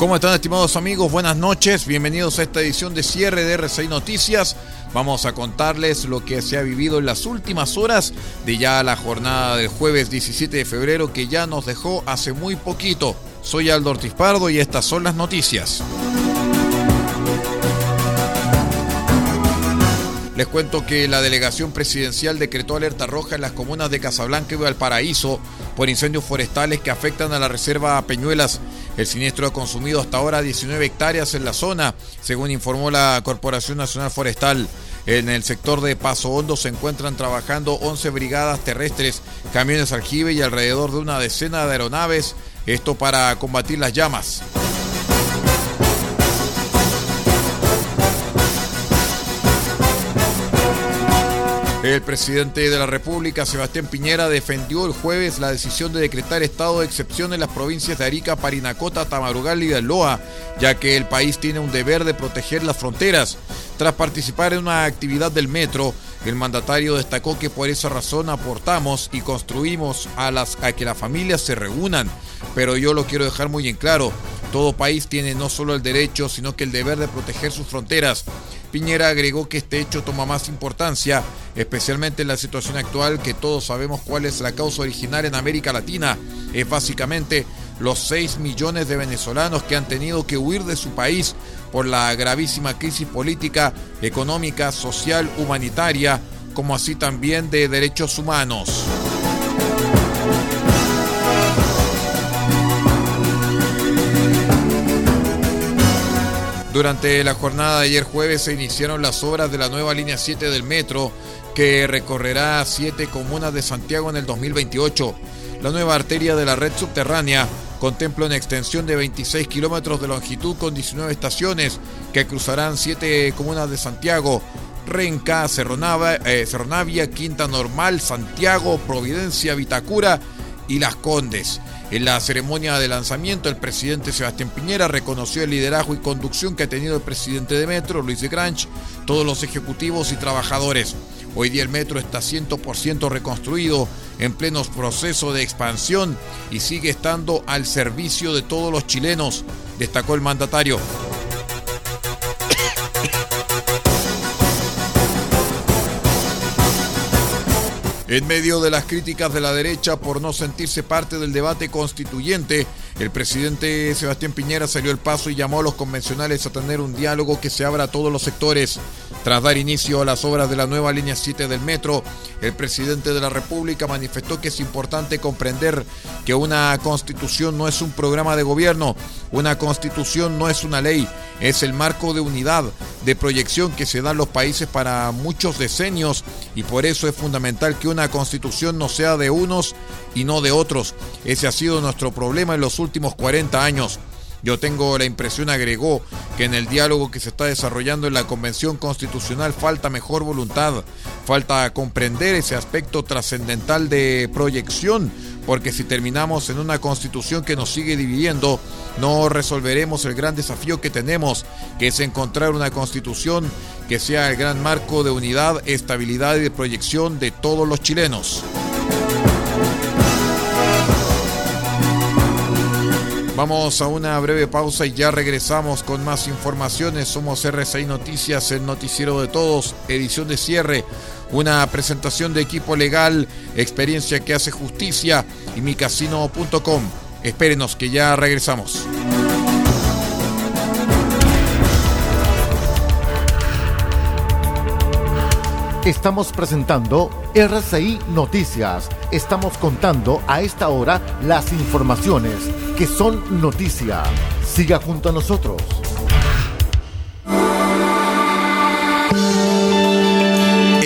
¿Cómo están estimados amigos? Buenas noches, bienvenidos a esta edición de cierre de RCI Noticias. Vamos a contarles lo que se ha vivido en las últimas horas de ya la jornada del jueves 17 de febrero que ya nos dejó hace muy poquito. Soy Aldo Ortiz Pardo y estas son las noticias. Les cuento que la delegación presidencial decretó alerta roja en las comunas de Casablanca y Valparaíso por incendios forestales que afectan a la reserva Peñuelas. El siniestro ha consumido hasta ahora 19 hectáreas en la zona, según informó la Corporación Nacional Forestal. En el sector de Paso Hondo se encuentran trabajando 11 brigadas terrestres, camiones aljibe y alrededor de una decena de aeronaves, esto para combatir las llamas. El presidente de la República, Sebastián Piñera, defendió el jueves la decisión de decretar estado de excepción en las provincias de Arica, Parinacota, Tamarugal y Loa, ya que el país tiene un deber de proteger las fronteras. Tras participar en una actividad del metro, el mandatario destacó que por esa razón aportamos y construimos a, las, a que las familias se reúnan. Pero yo lo quiero dejar muy en claro, todo país tiene no solo el derecho, sino que el deber de proteger sus fronteras. Piñera agregó que este hecho toma más importancia, especialmente en la situación actual que todos sabemos cuál es la causa original en América Latina. Es básicamente los 6 millones de venezolanos que han tenido que huir de su país por la gravísima crisis política, económica, social, humanitaria, como así también de derechos humanos. Durante la jornada de ayer jueves se iniciaron las obras de la nueva línea 7 del metro que recorrerá siete comunas de Santiago en el 2028. La nueva arteria de la red subterránea contempla una extensión de 26 kilómetros de longitud con 19 estaciones que cruzarán siete comunas de Santiago, Renca, eh, Cerronavia, Quinta Normal, Santiago, Providencia, Vitacura y Las Condes. En la ceremonia de lanzamiento, el presidente Sebastián Piñera reconoció el liderazgo y conducción que ha tenido el presidente de Metro, Luis de Granch, todos los ejecutivos y trabajadores. Hoy día el metro está 100% reconstruido, en plenos proceso de expansión y sigue estando al servicio de todos los chilenos, destacó el mandatario. En medio de las críticas de la derecha por no sentirse parte del debate constituyente, el presidente Sebastián Piñera salió el paso y llamó a los convencionales a tener un diálogo que se abra a todos los sectores. Tras dar inicio a las obras de la nueva línea 7 del metro, el presidente de la República manifestó que es importante comprender que una constitución no es un programa de gobierno, una constitución no es una ley, es el marco de unidad, de proyección que se da en los países para muchos decenios y por eso es fundamental que una constitución no sea de unos y no de otros. Ese ha sido nuestro problema en los últimos 40 años. Yo tengo la impresión, agregó, que en el diálogo que se está desarrollando en la Convención Constitucional falta mejor voluntad, falta comprender ese aspecto trascendental de proyección, porque si terminamos en una constitución que nos sigue dividiendo, no resolveremos el gran desafío que tenemos, que es encontrar una constitución que sea el gran marco de unidad, estabilidad y de proyección de todos los chilenos. Vamos a una breve pausa y ya regresamos con más informaciones. Somos RCI Noticias, el noticiero de todos, edición de cierre. Una presentación de equipo legal, experiencia que hace justicia y micasino.com. Espérenos que ya regresamos. Estamos presentando RCI Noticias. Estamos contando a esta hora las informaciones que son noticia. Siga junto a nosotros.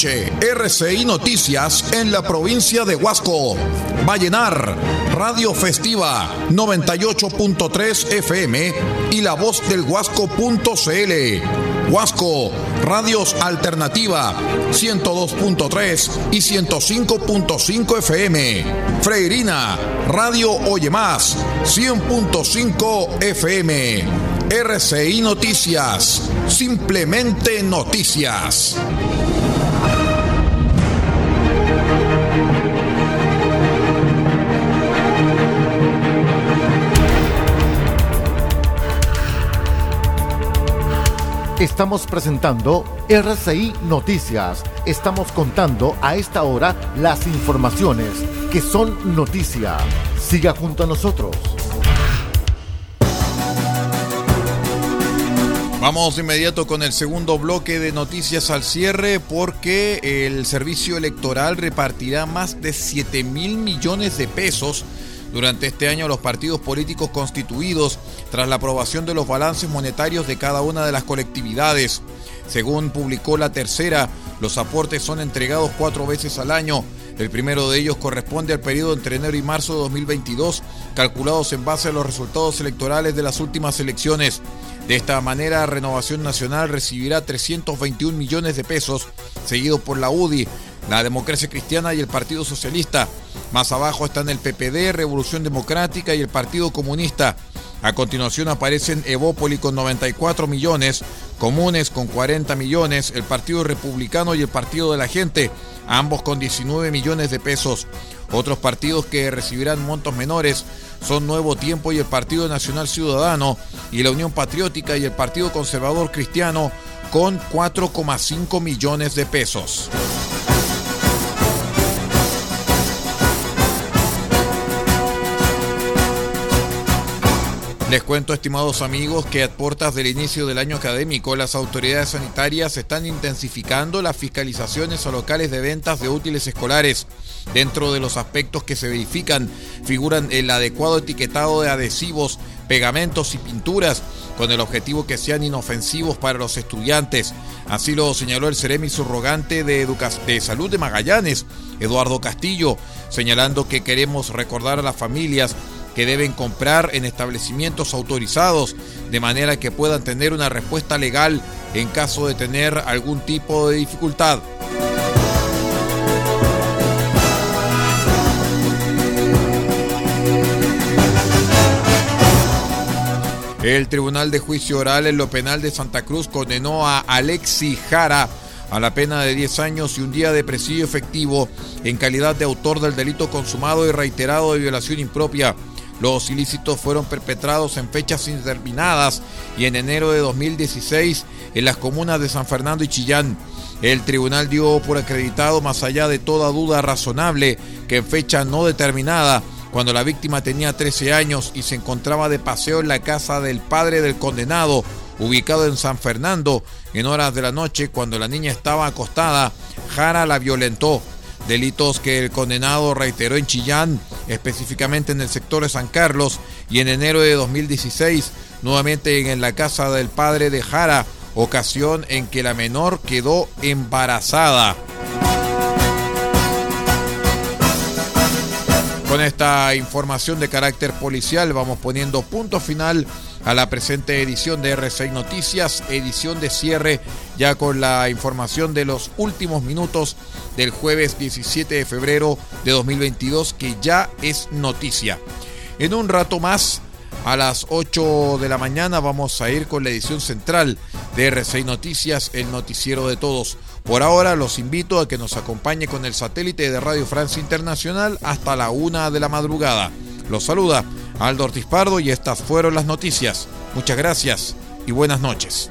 RCI Noticias en la provincia de Huasco. Vallenar, Radio Festiva 98.3 FM y la voz del Huasco.cl. Huasco, Radios Alternativa 102.3 y 105.5 FM. Freirina, Radio Oye Más 100.5 FM. RCI Noticias, simplemente noticias. Estamos presentando RCI Noticias. Estamos contando a esta hora las informaciones que son noticia. Siga junto a nosotros. Vamos de inmediato con el segundo bloque de noticias al cierre porque el servicio electoral repartirá más de 7 mil millones de pesos durante este año los partidos políticos constituidos tras la aprobación de los balances monetarios de cada una de las colectividades. Según publicó la tercera, los aportes son entregados cuatro veces al año. El primero de ellos corresponde al periodo entre enero y marzo de 2022, calculados en base a los resultados electorales de las últimas elecciones. De esta manera, Renovación Nacional recibirá 321 millones de pesos, seguido por la UDI, la Democracia Cristiana y el Partido Socialista. Más abajo están el PPD, Revolución Democrática y el Partido Comunista. A continuación aparecen Evópoli con 94 millones, Comunes con 40 millones, el Partido Republicano y el Partido de la Gente, ambos con 19 millones de pesos. Otros partidos que recibirán montos menores son Nuevo Tiempo y el Partido Nacional Ciudadano y la Unión Patriótica y el Partido Conservador Cristiano con 4,5 millones de pesos. Les cuento, estimados amigos, que a puertas del inicio del año académico, las autoridades sanitarias están intensificando las fiscalizaciones a locales de ventas de útiles escolares. Dentro de los aspectos que se verifican figuran el adecuado etiquetado de adhesivos, pegamentos y pinturas, con el objetivo que sean inofensivos para los estudiantes. Así lo señaló el Ceremi subrogante de, de Salud de Magallanes, Eduardo Castillo, señalando que queremos recordar a las familias que deben comprar en establecimientos autorizados de manera que puedan tener una respuesta legal en caso de tener algún tipo de dificultad. El Tribunal de Juicio Oral en lo Penal de Santa Cruz condenó a Alexi Jara a la pena de 10 años y un día de presidio efectivo en calidad de autor del delito consumado y reiterado de violación impropia los ilícitos fueron perpetrados en fechas indeterminadas y en enero de 2016 en las comunas de San Fernando y Chillán. El tribunal dio por acreditado, más allá de toda duda razonable, que en fecha no determinada, cuando la víctima tenía 13 años y se encontraba de paseo en la casa del padre del condenado, ubicado en San Fernando, en horas de la noche, cuando la niña estaba acostada, Jara la violentó delitos que el condenado reiteró en Chillán, específicamente en el sector de San Carlos, y en enero de 2016, nuevamente en la casa del padre de Jara, ocasión en que la menor quedó embarazada. Con esta información de carácter policial vamos poniendo punto final a la presente edición de R6 Noticias, edición de cierre ya con la información de los últimos minutos del jueves 17 de febrero de 2022 que ya es noticia. En un rato más, a las 8 de la mañana, vamos a ir con la edición central de R6 Noticias, el noticiero de todos. Por ahora los invito a que nos acompañe con el satélite de Radio Francia Internacional hasta la una de la madrugada. Los saluda Aldo Ortiz Pardo y estas fueron las noticias. Muchas gracias y buenas noches.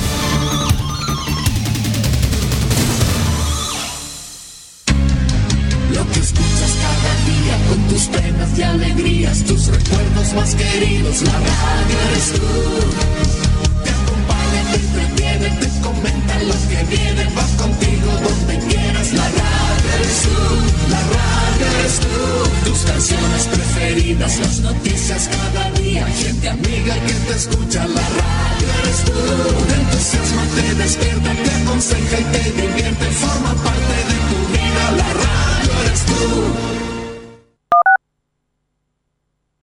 Alegrías, tus recuerdos más queridos, la radio eres tú.